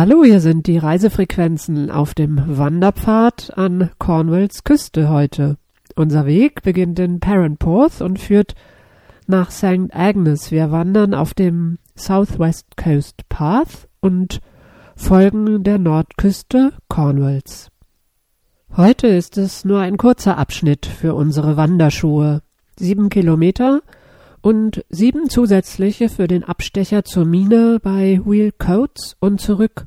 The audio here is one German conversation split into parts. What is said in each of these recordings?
Hallo, hier sind die Reisefrequenzen auf dem Wanderpfad an Cornwalls Küste heute. Unser Weg beginnt in Perranporth und führt nach St. Agnes. Wir wandern auf dem Southwest Coast Path und folgen der Nordküste Cornwalls. Heute ist es nur ein kurzer Abschnitt für unsere Wanderschuhe. Sieben Kilometer und sieben zusätzliche für den Abstecher zur Mine bei Wheel Coates und zurück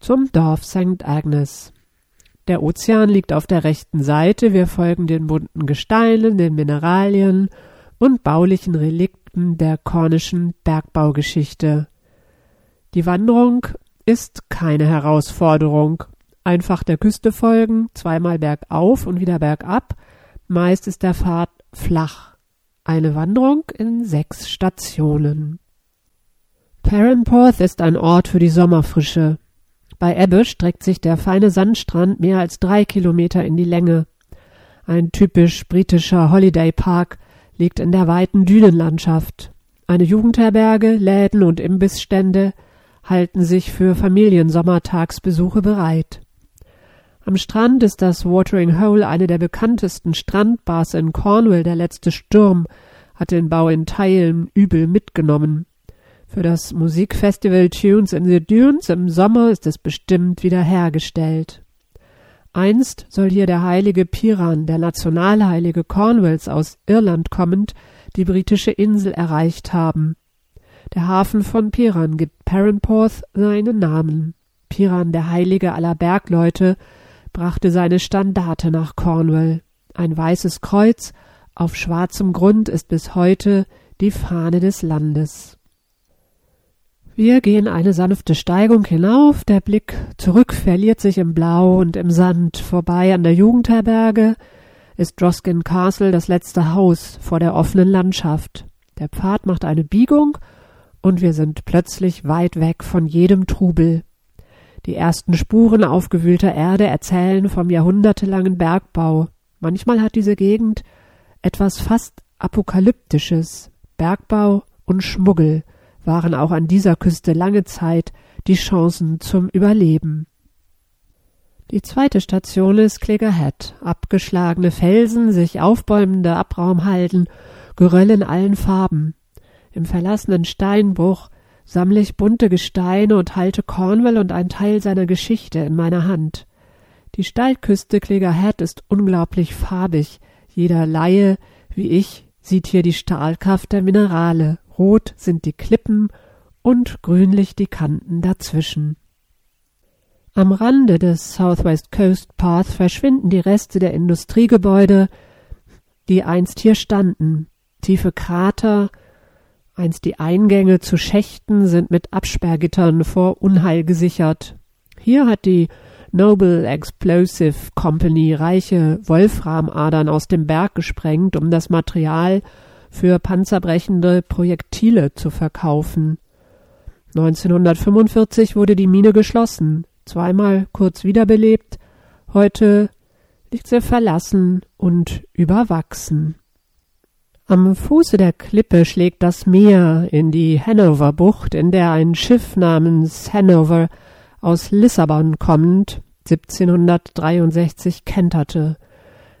zum Dorf St. Agnes. Der Ozean liegt auf der rechten Seite, wir folgen den bunten Gesteinen, den Mineralien und baulichen Relikten der kornischen Bergbaugeschichte. Die Wanderung ist keine Herausforderung. Einfach der Küste folgen, zweimal bergauf und wieder bergab, meist ist der Pfad flach. Eine Wanderung in sechs Stationen. Perranporth ist ein Ort für die Sommerfrische. Bei Ebbe streckt sich der feine Sandstrand mehr als drei Kilometer in die Länge. Ein typisch britischer Holiday Park liegt in der weiten Dünenlandschaft. Eine Jugendherberge, Läden und Imbissstände halten sich für Familiensommertagsbesuche bereit. Am Strand ist das Watering Hole eine der bekanntesten Strandbars in Cornwall. Der letzte Sturm hat den Bau in Teilen übel mitgenommen. Für das Musikfestival Tunes in the Dunes im Sommer ist es bestimmt wiederhergestellt. Einst soll hier der heilige Piran, der Nationalheilige Cornwalls aus Irland kommend, die britische Insel erreicht haben. Der Hafen von Piran gibt Perranporth seinen Namen. Piran, der Heilige aller Bergleute, brachte seine Standarte nach Cornwall. Ein weißes Kreuz auf schwarzem Grund ist bis heute die Fahne des Landes. Wir gehen eine sanfte Steigung hinauf, der Blick zurück verliert sich im Blau und im Sand. Vorbei an der Jugendherberge ist Droskin Castle das letzte Haus vor der offenen Landschaft. Der Pfad macht eine Biegung und wir sind plötzlich weit weg von jedem Trubel. Die ersten Spuren aufgewühlter Erde erzählen vom jahrhundertelangen Bergbau. Manchmal hat diese Gegend etwas fast Apokalyptisches. Bergbau und Schmuggel waren auch an dieser Küste lange Zeit die Chancen zum Überleben. Die zweite Station ist Cleggerhead. Abgeschlagene Felsen, sich aufbäumende Abraumhalden, Geröll in allen Farben. Im verlassenen Steinbruch sammle ich bunte Gesteine und halte Cornwall und ein Teil seiner Geschichte in meiner Hand. Die Steilküste Clegar Head ist unglaublich farbig. Jeder Laie, wie ich, sieht hier die Stahlkraft der Minerale. Rot sind die Klippen und grünlich die Kanten dazwischen. Am Rande des Southwest Coast Path verschwinden die Reste der Industriegebäude, die einst hier standen. Tiefe Krater, Einst die Eingänge zu Schächten sind mit Absperrgittern vor Unheil gesichert. Hier hat die Noble Explosive Company reiche Wolframadern aus dem Berg gesprengt, um das Material für panzerbrechende Projektile zu verkaufen. 1945 wurde die Mine geschlossen, zweimal kurz wiederbelebt, heute liegt sie verlassen und überwachsen. Am Fuße der Klippe schlägt das Meer in die Hanover Bucht, in der ein Schiff namens Hanover aus Lissabon kommend 1763 kenterte.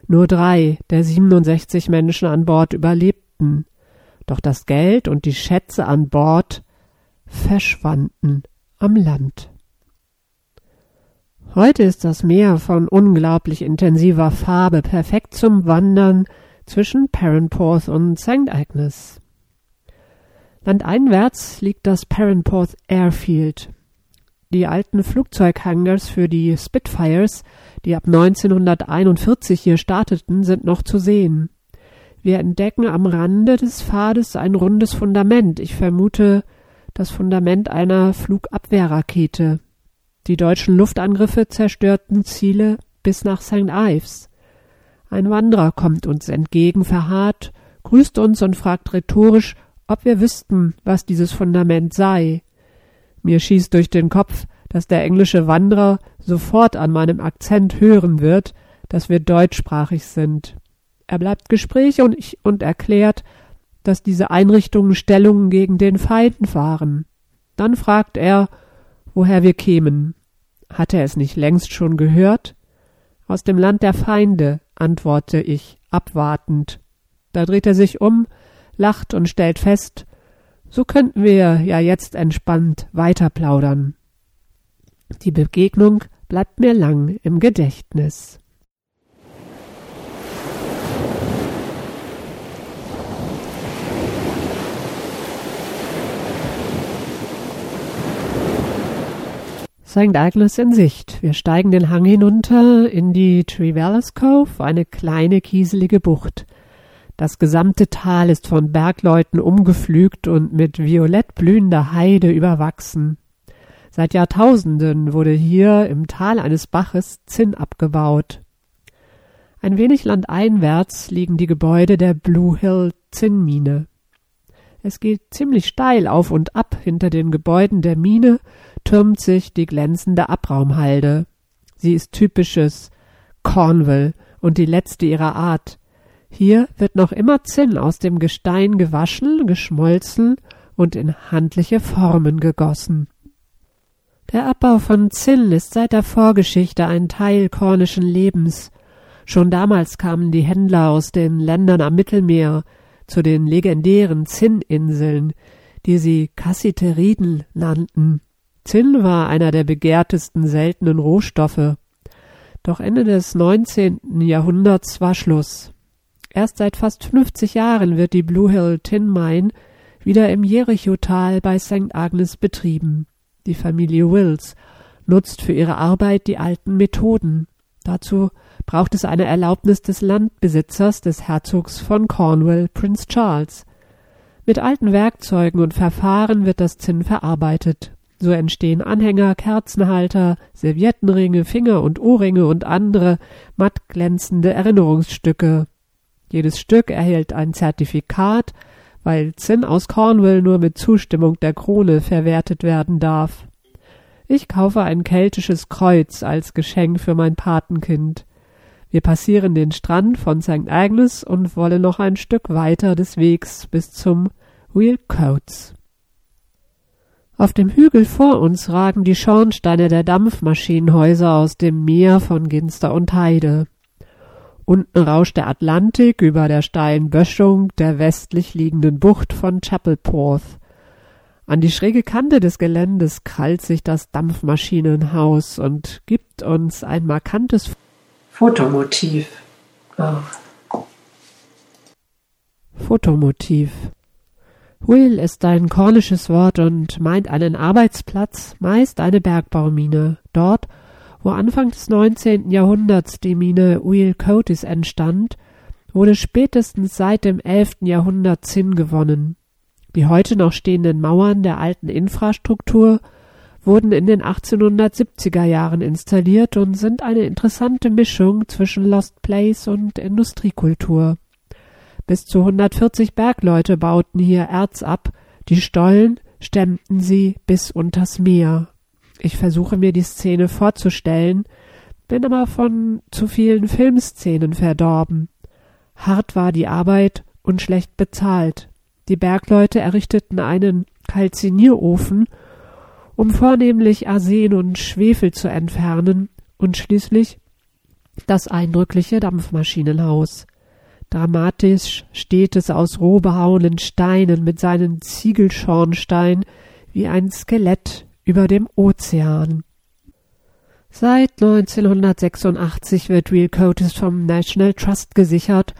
Nur drei der 67 Menschen an Bord überlebten. Doch das Geld und die Schätze an Bord verschwanden am Land. Heute ist das Meer von unglaublich intensiver Farbe, perfekt zum Wandern, zwischen Perranporth und St. Agnes. Landeinwärts liegt das Perranporth Airfield. Die alten Flugzeughangars für die Spitfires, die ab 1941 hier starteten, sind noch zu sehen. Wir entdecken am Rande des Pfades ein rundes Fundament. Ich vermute das Fundament einer Flugabwehrrakete. Die deutschen Luftangriffe zerstörten Ziele bis nach St. Ives. Ein Wanderer kommt uns entgegen, verharrt, grüßt uns und fragt rhetorisch, ob wir wüssten, was dieses Fundament sei. Mir schießt durch den Kopf, dass der englische Wanderer sofort an meinem Akzent hören wird, dass wir deutschsprachig sind. Er bleibt gesprächig und, und erklärt, dass diese Einrichtungen Stellungen gegen den Feind waren. Dann fragt er, woher wir kämen. Hatte er es nicht längst schon gehört? Aus dem Land der Feinde, antworte ich, abwartend. Da dreht er sich um, lacht und stellt fest, so könnten wir ja jetzt entspannt weiterplaudern. Die Begegnung bleibt mir lang im Gedächtnis. St. Agnes in Sicht. Wir steigen den Hang hinunter in die Trevallis Cove, eine kleine kieselige Bucht. Das gesamte Tal ist von Bergleuten umgepflügt und mit violett blühender Heide überwachsen. Seit Jahrtausenden wurde hier im Tal eines Baches Zinn abgebaut. Ein wenig landeinwärts liegen die Gebäude der Blue Hill Zinnmine. Es geht ziemlich steil auf und ab hinter den Gebäuden der Mine türmt sich die glänzende Abraumhalde. Sie ist typisches Cornwall und die letzte ihrer Art. Hier wird noch immer Zinn aus dem Gestein gewaschen, geschmolzen und in handliche Formen gegossen. Der Abbau von Zinn ist seit der Vorgeschichte ein Teil kornischen Lebens. Schon damals kamen die Händler aus den Ländern am Mittelmeer zu den legendären Zinninseln, die sie Kassiteriden nannten. Zinn war einer der begehrtesten seltenen Rohstoffe. Doch Ende des 19. Jahrhunderts war Schluss. Erst seit fast 50 Jahren wird die Blue Hill Tin Mine wieder im Jerichotal bei St. Agnes betrieben. Die Familie Wills nutzt für ihre Arbeit die alten Methoden. Dazu braucht es eine Erlaubnis des Landbesitzers des Herzogs von Cornwall, Prince Charles. Mit alten Werkzeugen und Verfahren wird das Zinn verarbeitet. So entstehen Anhänger, Kerzenhalter, Serviettenringe, Finger- und Ohrringe und andere matt glänzende Erinnerungsstücke. Jedes Stück erhält ein Zertifikat, weil Zinn aus Cornwall nur mit Zustimmung der Krone verwertet werden darf. Ich kaufe ein keltisches Kreuz als Geschenk für mein Patenkind. Wir passieren den Strand von St. Agnes und wollen noch ein Stück weiter des Wegs bis zum Wheel Coats. Auf dem Hügel vor uns ragen die Schornsteine der Dampfmaschinenhäuser aus dem Meer von Ginster und Heide. Unten rauscht der Atlantik über der steilen Böschung der westlich liegenden Bucht von Chapelporth. An die schräge Kante des Geländes krallt sich das Dampfmaschinenhaus und gibt uns ein markantes Fotomotiv. Oh. Fotomotiv. Will ist ein kornisches Wort und meint einen Arbeitsplatz, meist eine Bergbaumine. Dort, wo Anfang des 19. Jahrhunderts die Mine Wheel Coatis entstand, wurde spätestens seit dem 11. Jahrhundert Zinn gewonnen. Die heute noch stehenden Mauern der alten Infrastruktur wurden in den 1870er Jahren installiert und sind eine interessante Mischung zwischen Lost Place und Industriekultur. Bis zu 140 Bergleute bauten hier Erz ab, die Stollen stemmten sie bis unters Meer. Ich versuche mir die Szene vorzustellen, bin aber von zu vielen Filmszenen verdorben. Hart war die Arbeit und schlecht bezahlt. Die Bergleute errichteten einen Kalzinierofen, um vornehmlich Arsen und Schwefel zu entfernen, und schließlich das eindrückliche Dampfmaschinenhaus. Dramatisch steht es aus roh behauenen Steinen mit seinen Ziegelschornstein wie ein Skelett über dem Ozean. Seit 1986 wird Real Coatis vom National Trust gesichert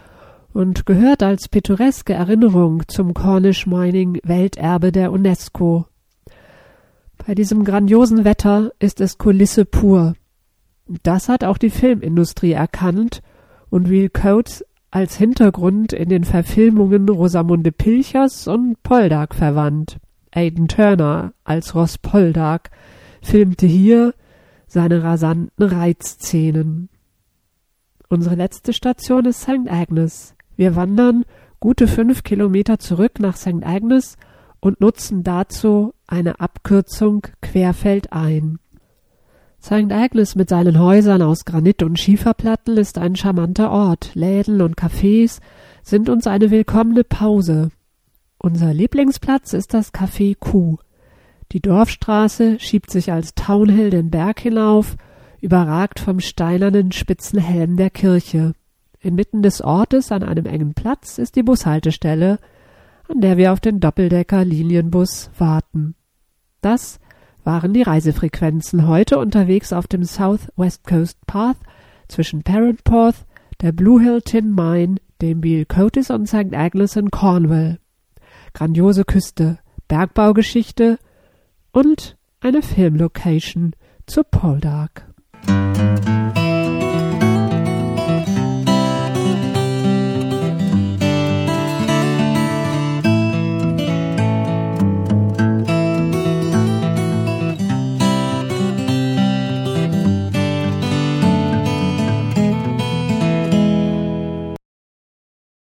und gehört als pittoreske Erinnerung zum Cornish Mining Welterbe der UNESCO. Bei diesem grandiosen Wetter ist es Kulisse pur. Das hat auch die Filmindustrie erkannt und Real Coats als Hintergrund in den Verfilmungen Rosamunde Pilchers und Poldark verwandt. Aidan Turner als Ross Poldark filmte hier seine rasanten Reizszenen. Unsere letzte Station ist St. Agnes. Wir wandern gute fünf Kilometer zurück nach St. Agnes und nutzen dazu eine Abkürzung querfeldein. St. Agnes mit seinen Häusern aus Granit und Schieferplatten ist ein charmanter Ort. Läden und Cafés sind uns eine willkommene Pause. Unser Lieblingsplatz ist das Café Kuh. Die Dorfstraße schiebt sich als Townhill den Berg hinauf, überragt vom steinernen spitzen Helm der Kirche. Inmitten des Ortes an einem engen Platz ist die Bushaltestelle, an der wir auf den Doppeldecker Linienbus warten. Das waren die Reisefrequenzen heute unterwegs auf dem South West Coast Path zwischen Parentporth, der Blue Hill Tin Mine, dem Beale Cotis und St. Agnes in Cornwall. Grandiose Küste, Bergbaugeschichte und eine Filmlocation zu Poldark.